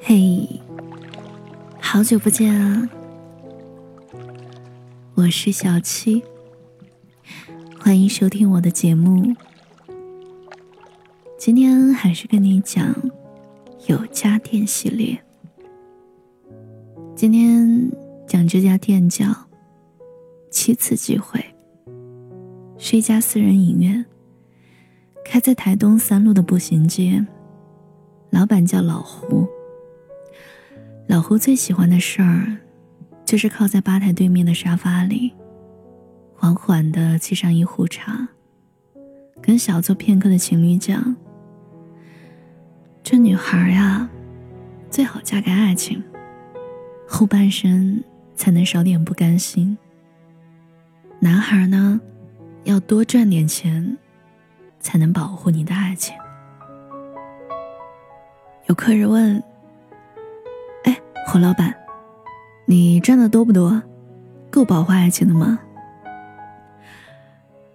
嘿，好久不见啊！我是小七，欢迎收听我的节目。今天还是跟你讲有家店系列。今天讲这家店叫七次机会，是一家私人影院，开在台东三路的步行街，老板叫老胡。老胡最喜欢的事儿，就是靠在吧台对面的沙发里，缓缓地沏上一壶茶，跟小坐片刻的情侣讲：“这女孩呀，最好嫁给爱情，后半生才能少点不甘心。男孩呢，要多赚点钱，才能保护你的爱情。”有客人问。哎胡老板，你赚的多不多？够保护爱情的吗？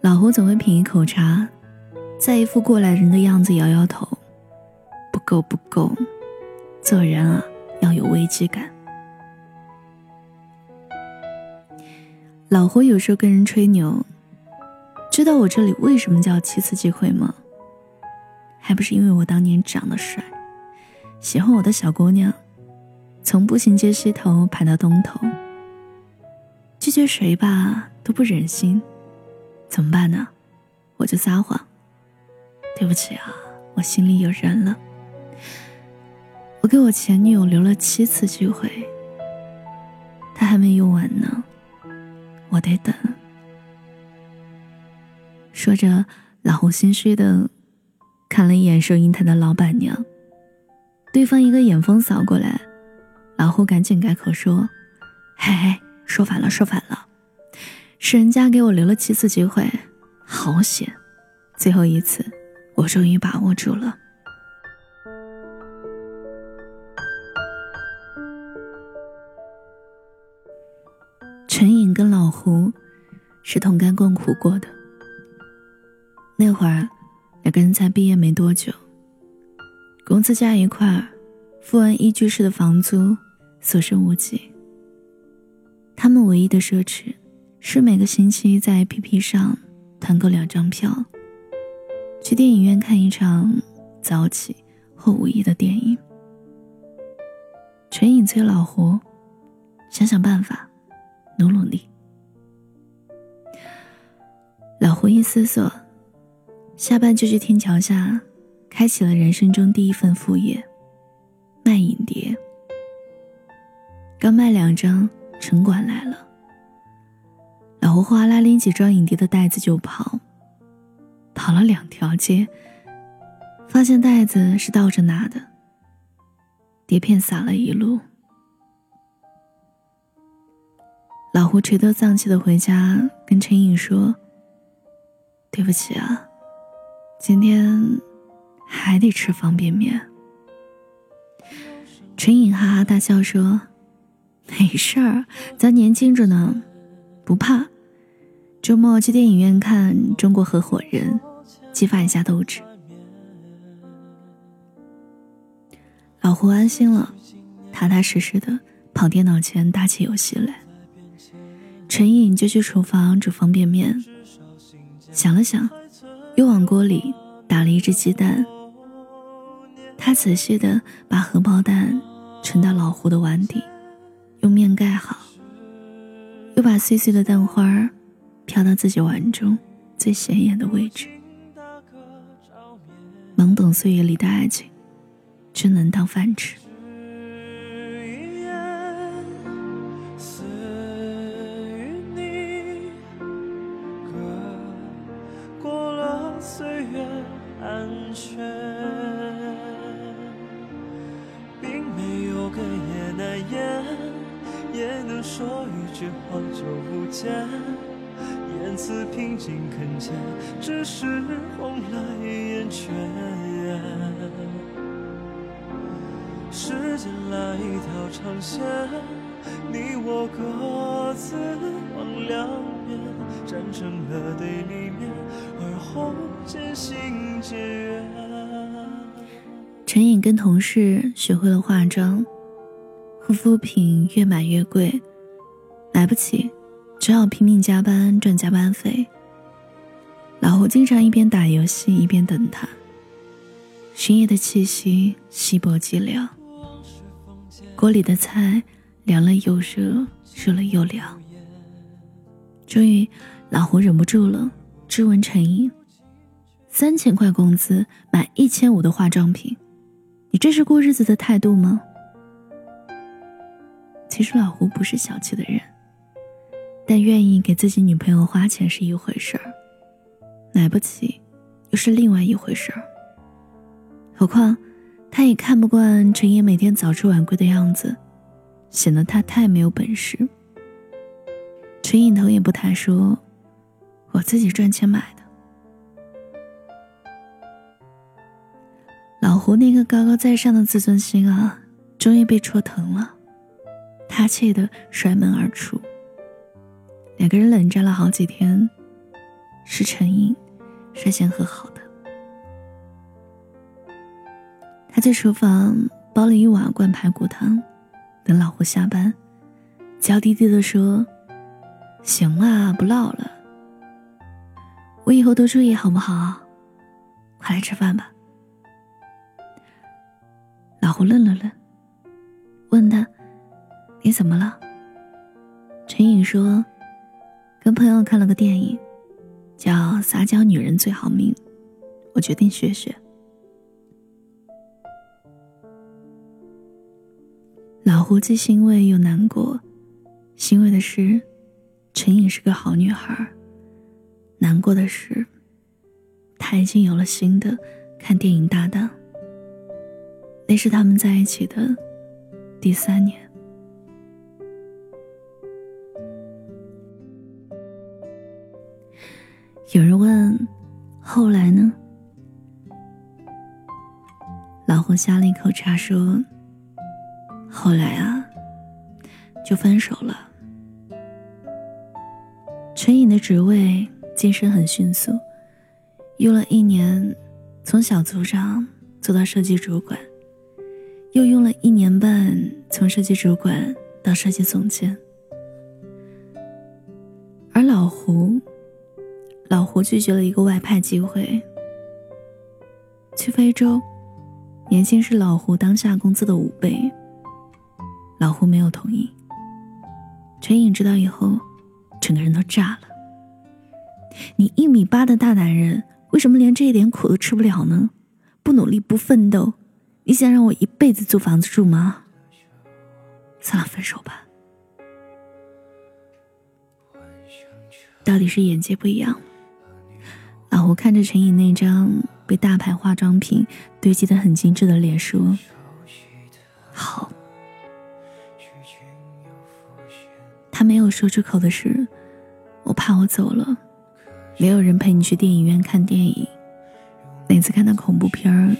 老胡总会品一口茶，在一副过来人的样子摇摇头，不够不够。做人啊，要有危机感。老胡有时候跟人吹牛，知道我这里为什么叫七次机会吗？还不是因为我当年长得帅，喜欢我的小姑娘。从步行街西头排到东头，拒绝谁吧都不忍心，怎么办呢？我就撒谎，对不起啊，我心里有人了。我给我前女友留了七次机会，我得等。说着，老胡心虚的看了一眼收银台的老板娘，对方一个眼风扫过来。老胡赶紧改口说：“嘿嘿，说反了，说反了，是人家给我留了七次机会，好险，最后一次，我终于把握住了。”是同甘共苦过的，那会儿两个人才毕业没多久，工资加一块儿，付完一居室的房租。所剩无几。他们唯一的奢侈，是每个星期在 APP 上团购两张票，去电影院看一场早起或午夜的电影。陈影催老胡，想想办法，努努力。老胡一思索，下班就去天桥下，开启了人生中第一份副业，卖影碟。刚卖两张，城管来了。老胡哗啦拎起装影碟的袋子就跑，跑了两条街，发现袋子是倒着拿的，碟片撒了一路。老胡垂头丧气的回家，跟陈颖说：“对不起啊，今天还得吃方便面。”陈颖哈哈大笑说。没事儿，咱年轻着呢，不怕。周末去电影院看《中国合伙人》，激发一下斗志。老胡安心了，踏踏实实的跑电脑前打起游戏来。陈颖就去厨房煮方便面，想了想，又往锅里打了一只鸡蛋。他仔细的把荷包蛋盛到老胡的碗底。用面盖好，又把碎碎的蛋花飘到自己碗中最显眼的位置。懵懂岁月里的爱情，真能当饭吃。说一句好久不见，言辞平静恳切，只是红了眼圈。时间拉一条长线，你我各自往两面，战胜了对立面，而后渐行渐远。陈颖跟同事学会了化妆，护肤品越买越贵，买不起，只好拼命加班赚加班费。老胡经常一边打游戏一边等他。深夜的气息稀薄寂寥，锅里的菜凉了又热，热了又凉。终于，老胡忍不住了，质问陈颖：“三千块工资买一千五的化妆品，你这是过日子的态度吗？”其实老胡不是小气的人，但愿意给自己女朋友花钱是一回事儿，买不起又是另外一回事儿。何况，他也看不惯陈烨每天早出晚归的样子，显得他太没有本事。陈颖头也不抬说：“我自己赚钱买的。”老胡那个高高在上的自尊心啊，终于被戳疼了，他气得摔门而出。两个人冷战了好几天，是陈颖率先和好的。他在厨房煲了一碗灌排骨汤，等老胡下班，娇滴滴的说：“行了，不唠了。我以后多注意好不好？快来吃饭吧。”老胡愣了愣，问他：“你怎么了？”陈颖说：“跟朋友看了个电影，叫《撒娇女人最好命》，我决定学学。”老胡既欣慰又难过，欣慰的是，陈颖是个好女孩难过的是，他已经有了新的看电影搭档。那是他们在一起的第三年。有人问：“后来呢？”老胡呷了一口茶说。后来啊，就分手了。陈颖的职位晋升很迅速，用了一年，从小组长做到设计主管，又用了一年半，从设计主管到设计总监。而老胡，老胡拒绝了一个外派机会，去非洲，年薪是老胡当下工资的五倍。老胡没有同意。陈颖知道以后，整个人都炸了。你一米八的大男人，为什么连这一点苦都吃不了呢？不努力不奋斗，你想让我一辈子租房子住吗？算了，分手吧。到底是眼界不一样。我看着陈颖那张被大牌化妆品堆积的很精致的脸，说：“好。”他没有说出口的是，我怕我走了，没有人陪你去电影院看电影。每次看到恐怖片儿，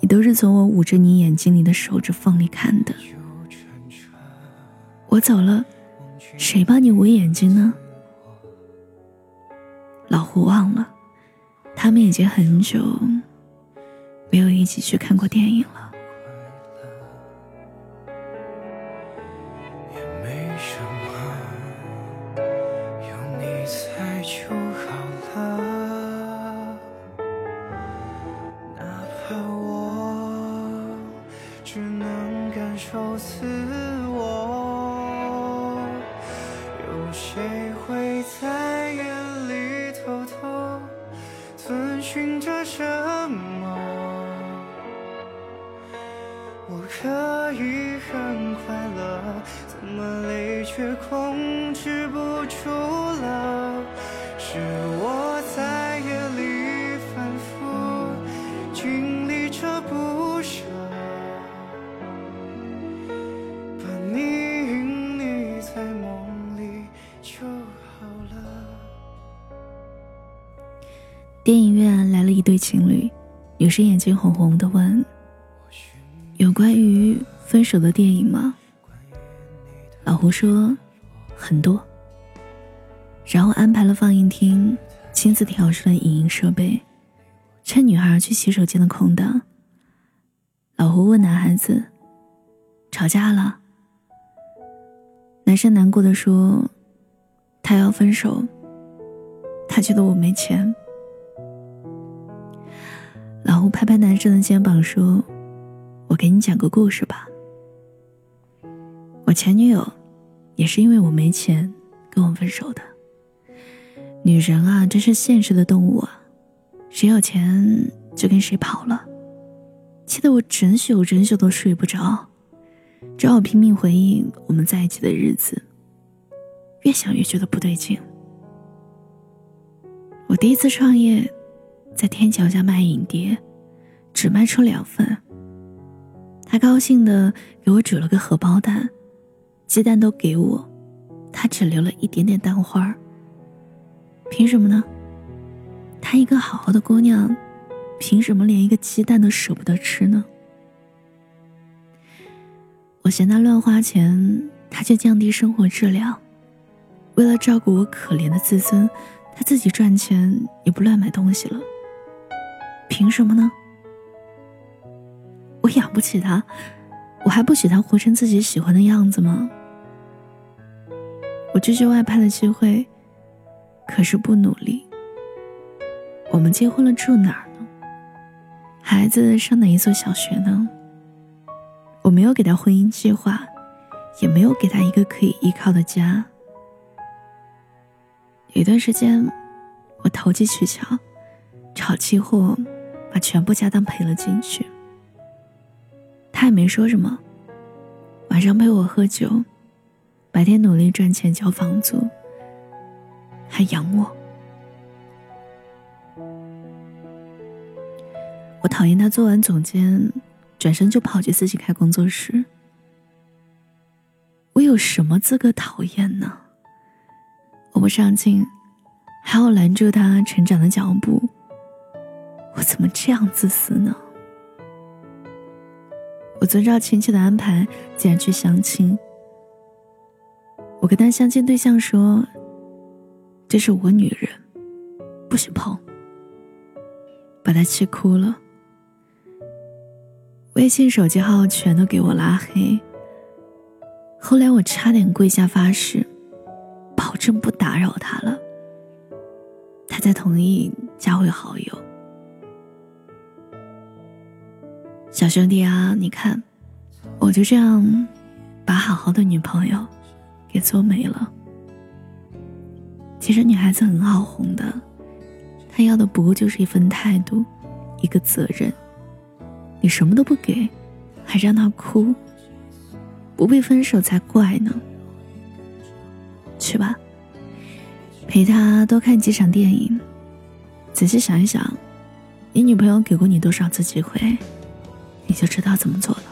你都是从我捂着你眼睛里的手指缝里看的。我走了，谁帮你捂眼睛呢？老胡忘了，他们已经很久没有一起去看过电影了。可以很快乐，怎么泪却控制不住了？是我在夜里反复经历着不舍，把你隐匿在梦里就好了。电影院来了一对情侣，女生眼睛红红的问。有关于分手的电影吗？老胡说，很多。然后安排了放映厅，亲自调试了影音设备，趁女孩去洗手间的空档，老胡问男孩子：“吵架了？”男生难过的说：“他要分手，他觉得我没钱。”老胡拍拍男生的肩膀说：“我给你讲个故事吧。我前女友也是因为我没钱跟我分手的。女人啊，真是现实的动物啊，谁有钱就跟谁跑了，气得我整宿整宿都睡不着，只好拼命回忆我们在一起的日子。越想越觉得不对劲。我第一次创业。”在天桥下卖影碟，只卖出两份。他高兴的给我煮了个荷包蛋，鸡蛋都给我，他只留了一点点蛋花。凭什么呢？她一个好好的姑娘，凭什么连一个鸡蛋都舍不得吃呢？我嫌他乱花钱，他却降低生活质量。为了照顾我可怜的自尊，他自己赚钱也不乱买东西了。凭什么呢？养不起他，我还不许他活成自己喜欢的样子吗？我拒绝外派的机会，可是不努力。我们结婚了，住哪儿呢？孩子上哪一所小学呢？我没有给他婚姻计划，也没有给他一个可以依靠的家。有一段时间，我投机取巧，炒期货。把全部家当赔了进去，他也没说什么。晚上陪我喝酒，白天努力赚钱交房租，还养我。我讨厌他做完总监，转身就跑去自己开工作室。我有什么资格讨厌呢？我不上进，还要拦住他成长的脚步。我怎么这样自私呢？我遵照亲戚的安排，竟然去相亲。我跟他相亲对象说：“这是我女人，不许碰。”把他气哭了。微信、手机号全都给我拉黑。后来我差点跪下发誓，保证不打扰他了。他才同意加回好友。小兄弟啊，你看，我就这样把好好的女朋友给做没了。其实女孩子很好哄的，她要的不过就是一份态度，一个责任。你什么都不给，还让她哭，不被分手才怪呢。去吧，陪她多看几场电影。仔细想一想，你女朋友给过你多少次机会？你就知道怎么做了。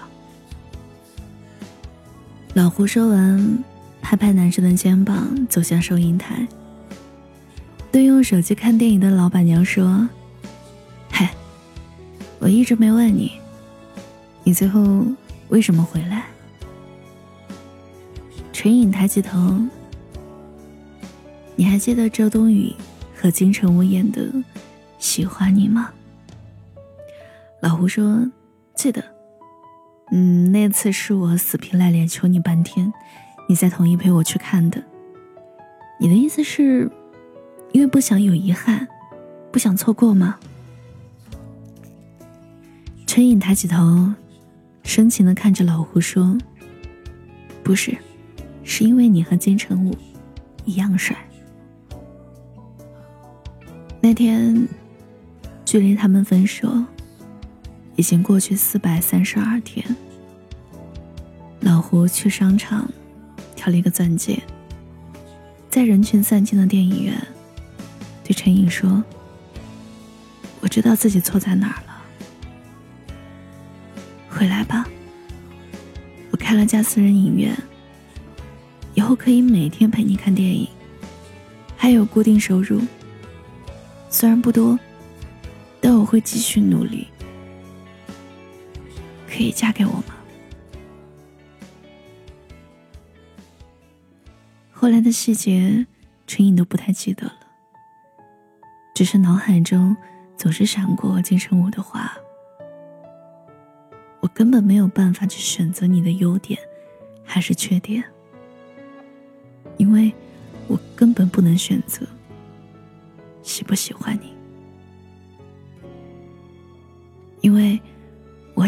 老胡说完，拍拍男生的肩膀，走向收银台。对用手机看电影的老板娘说：“嘿，我一直没问你，你最后为什么回来？”陈颖抬起头：“你还记得周冬雨和金城武演的《喜欢你》吗？”老胡说。记得，嗯，那次是我死皮赖脸求你半天，你才同意陪我去看的。你的意思是，因为不想有遗憾，不想错过吗？陈颖抬起头，深情的看着老胡说：“不是，是因为你和金城武一样帅。那天，距离他们分手。”已经过去四百三十二天。老胡去商场，挑了一个钻戒，在人群散尽的电影院，对陈颖说：“我知道自己错在哪儿了，回来吧。我开了家私人影院，以后可以每天陪你看电影，还有固定收入。虽然不多，但我会继续努力。”可以嫁给我吗？后来的细节，陈颖都不太记得了，只是脑海中总是闪过金城武的话：“我根本没有办法去选择你的优点还是缺点，因为我根本不能选择喜不喜欢你，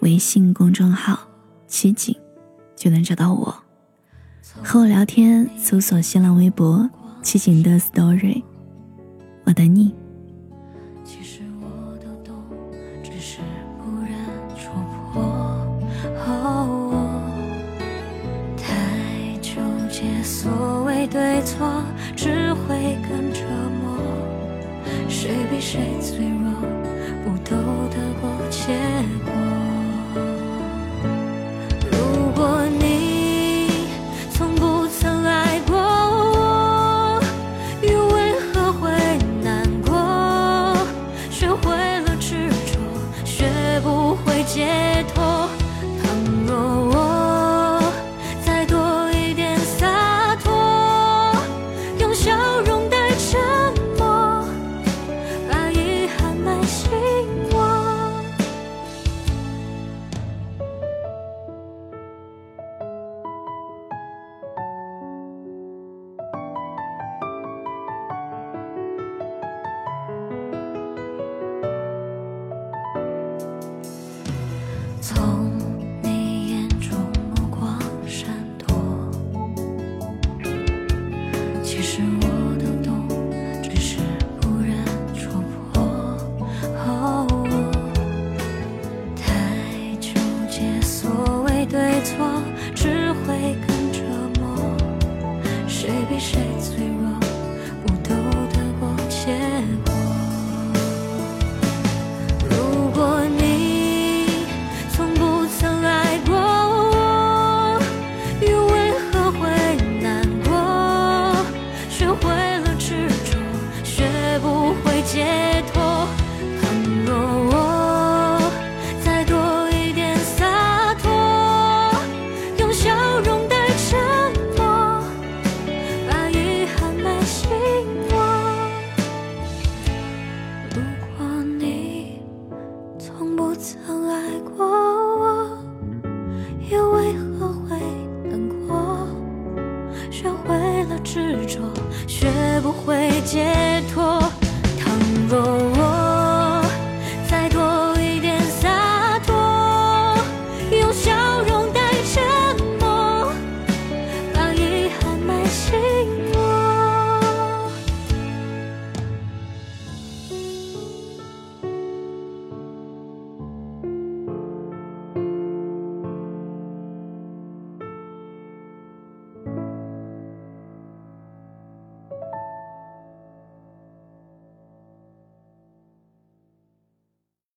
微信公众号“七景”，就能找到我。和我聊天，搜索新浪微博“七景的 story”，我等你其实我都懂只是不愿戳破太纠结。所谓对错，只会更折磨。谁比谁脆弱，从解脱。